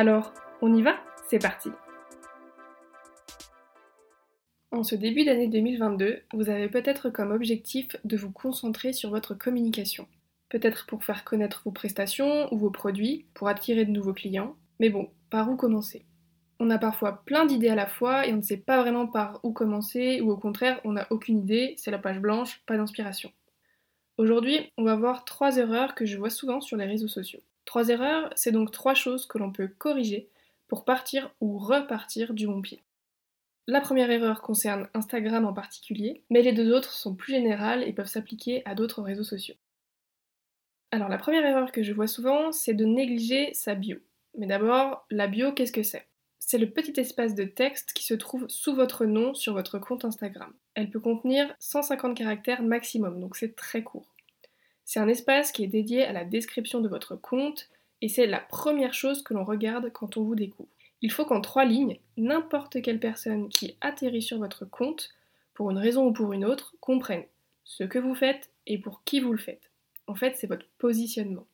Alors, on y va? C'est parti en ce début d'année 2022, vous avez peut-être comme objectif de vous concentrer sur votre communication. Peut-être pour faire connaître vos prestations ou vos produits, pour attirer de nouveaux clients. Mais bon, par où commencer? On a parfois plein d'idées à la fois et on ne sait pas vraiment par où commencer ou au contraire, on n'a aucune idée, c'est la page blanche, pas d'inspiration. Aujourd'hui, on va voir trois erreurs que je vois souvent sur les réseaux sociaux. Trois erreurs, c'est donc trois choses que l'on peut corriger pour partir ou repartir du bon pied. La première erreur concerne Instagram en particulier, mais les deux autres sont plus générales et peuvent s'appliquer à d'autres réseaux sociaux. Alors la première erreur que je vois souvent, c'est de négliger sa bio. Mais d'abord, la bio, qu'est-ce que c'est? C'est le petit espace de texte qui se trouve sous votre nom sur votre compte Instagram. Elle peut contenir 150 caractères maximum, donc c'est très court. C'est un espace qui est dédié à la description de votre compte et c'est la première chose que l'on regarde quand on vous découvre. Il faut qu'en trois lignes, n'importe quelle personne qui atterrit sur votre compte, pour une raison ou pour une autre, comprenne ce que vous faites et pour qui vous le faites. En fait, c'est votre positionnement.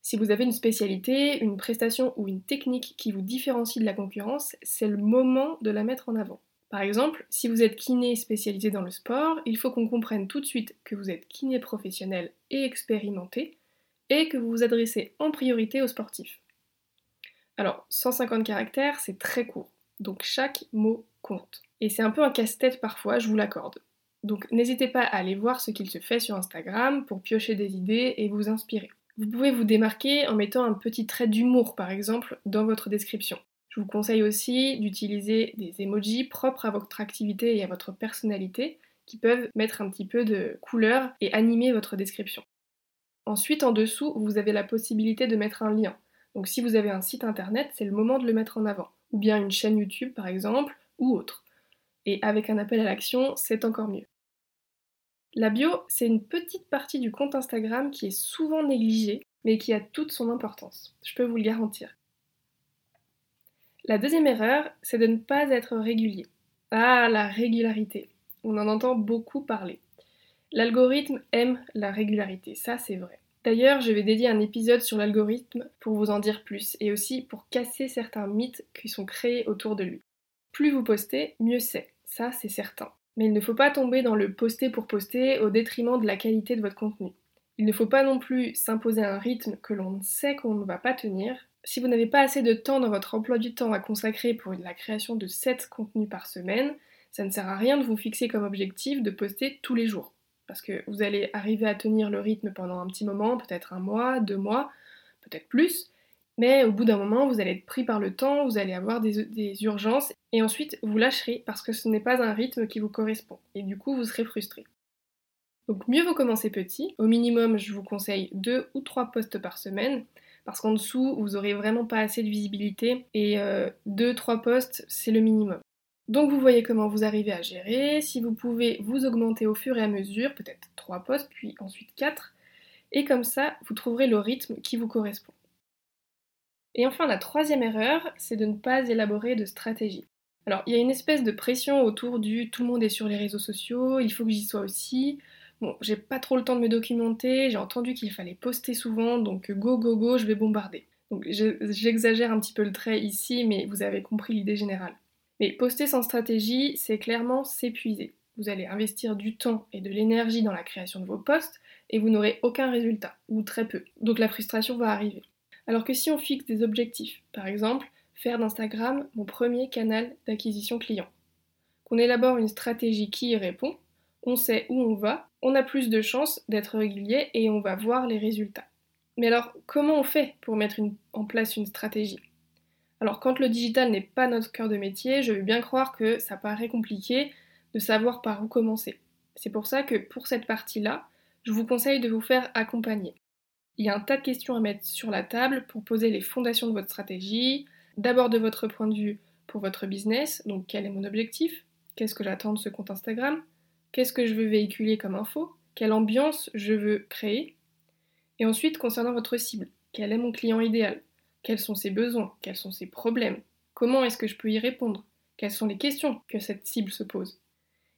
Si vous avez une spécialité, une prestation ou une technique qui vous différencie de la concurrence, c'est le moment de la mettre en avant. Par exemple, si vous êtes kiné spécialisé dans le sport, il faut qu'on comprenne tout de suite que vous êtes kiné professionnel et expérimenté et que vous vous adressez en priorité aux sportifs. Alors, 150 caractères, c'est très court, donc chaque mot compte. Et c'est un peu un casse-tête parfois, je vous l'accorde. Donc n'hésitez pas à aller voir ce qu'il se fait sur Instagram pour piocher des idées et vous inspirer. Vous pouvez vous démarquer en mettant un petit trait d'humour par exemple dans votre description. Je vous conseille aussi d'utiliser des emojis propres à votre activité et à votre personnalité qui peuvent mettre un petit peu de couleur et animer votre description. Ensuite, en dessous, vous avez la possibilité de mettre un lien. Donc si vous avez un site internet, c'est le moment de le mettre en avant. Ou bien une chaîne YouTube par exemple, ou autre. Et avec un appel à l'action, c'est encore mieux. La bio, c'est une petite partie du compte Instagram qui est souvent négligée, mais qui a toute son importance. Je peux vous le garantir. La deuxième erreur, c'est de ne pas être régulier. Ah, la régularité. On en entend beaucoup parler. L'algorithme aime la régularité, ça c'est vrai. D'ailleurs, je vais dédier un épisode sur l'algorithme pour vous en dire plus et aussi pour casser certains mythes qui sont créés autour de lui. Plus vous postez, mieux c'est, ça c'est certain. Mais il ne faut pas tomber dans le poster pour poster au détriment de la qualité de votre contenu. Il ne faut pas non plus s'imposer un rythme que l'on sait qu'on ne va pas tenir. Si vous n'avez pas assez de temps dans votre emploi du temps à consacrer pour la création de 7 contenus par semaine, ça ne sert à rien de vous fixer comme objectif de poster tous les jours. Parce que vous allez arriver à tenir le rythme pendant un petit moment, peut-être un mois, deux mois, peut-être plus, mais au bout d'un moment, vous allez être pris par le temps, vous allez avoir des, urgences, et ensuite vous lâcherez parce que ce n'est pas un rythme qui vous correspond, et du coup vous serez frustré. Donc mieux vaut commencer petit, au minimum je vous conseille deux ou trois postes par semaine, parce qu'en dessous vous aurez vraiment pas assez de visibilité, et euh, deux, trois postes c'est le minimum. Donc vous voyez comment vous arrivez à gérer, si vous pouvez vous augmenter au fur et à mesure, peut-être 3 postes, puis ensuite 4, et comme ça, vous trouverez le rythme qui vous correspond. Et enfin, la troisième erreur, c'est de ne pas élaborer de stratégie. Alors, il y a une espèce de pression autour du tout le monde est sur les réseaux sociaux, il faut que j'y sois aussi. Bon, j'ai pas trop le temps de me documenter, j'ai entendu qu'il fallait poster souvent, donc go go go, je vais bombarder. Donc j'exagère un petit peu le trait ici, mais vous avez compris l'idée générale. Mais poster sans stratégie, c'est clairement s'épuiser. Vous allez investir du temps et de l'énergie dans la création de vos posts et vous n'aurez aucun résultat, ou très peu. Donc la frustration va arriver. Alors que si on fixe des objectifs, par exemple, faire d'Instagram mon premier canal d'acquisition client, qu'on élabore une stratégie qui y répond, on sait où on va, on a plus de chances d'être régulier et on va voir les résultats. Mais alors, comment on fait pour mettre en place une stratégie? Alors quand le digital n'est pas notre cœur de métier, je veux bien croire que ça paraît compliqué de savoir par où commencer. C'est pour ça que pour cette partie-là, je vous conseille de vous faire accompagner. Il y a un tas de questions à mettre sur la table pour poser les fondations de votre stratégie, d'abord de votre point de vue pour votre business, donc quel est mon objectif, qu'est-ce que j'attends de ce compte Instagram, qu'est-ce que je veux véhiculer comme info, quelle ambiance je veux créer, et ensuite concernant votre cible, quel est mon client idéal, quels sont ses besoins, quels sont ses problèmes, comment est-ce que je peux y répondre, quelles sont les questions que cette cible se pose.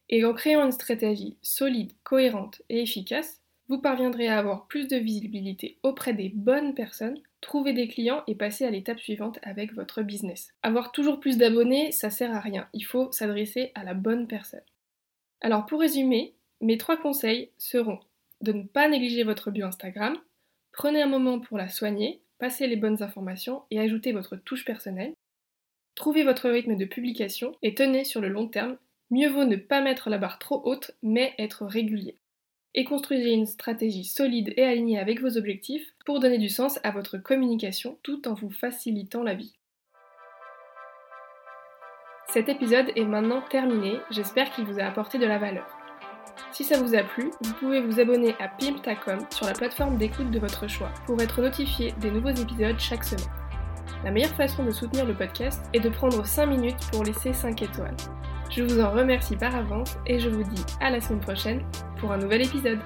Et en créant une stratégie solide, cohérente et efficace, vous parviendrez à avoir plus de visibilité auprès des bonnes personnes, trouver des clients et passer à l'étape suivante avec votre business. Avoir toujours plus d'abonnés, ça sert à rien, il faut s'adresser à la bonne personne. Alors pour résumer, mes trois conseils seront de ne pas négliger votre bio Instagram, prenez un moment pour la soigner, passez les bonnes informations et ajoutez votre touche personnelle, trouvez votre rythme de publication et tenez sur le long terme, mieux vaut ne pas mettre la barre trop haute mais être régulier. Et construisez une stratégie solide et alignée avec vos objectifs pour donner du sens à votre communication tout en vous facilitant la vie. Cet épisode est maintenant terminé, j'espère qu'il vous a apporté de la valeur. Si ça vous a plu, vous pouvez vous abonner à Pimptacom sur la plateforme d'écoute de votre choix pour être notifié des nouveaux épisodes chaque semaine. La meilleure façon de soutenir le podcast est de prendre 5 minutes pour laisser 5 étoiles. Je vous en remercie par avance et je vous dis à la semaine prochaine pour un nouvel épisode.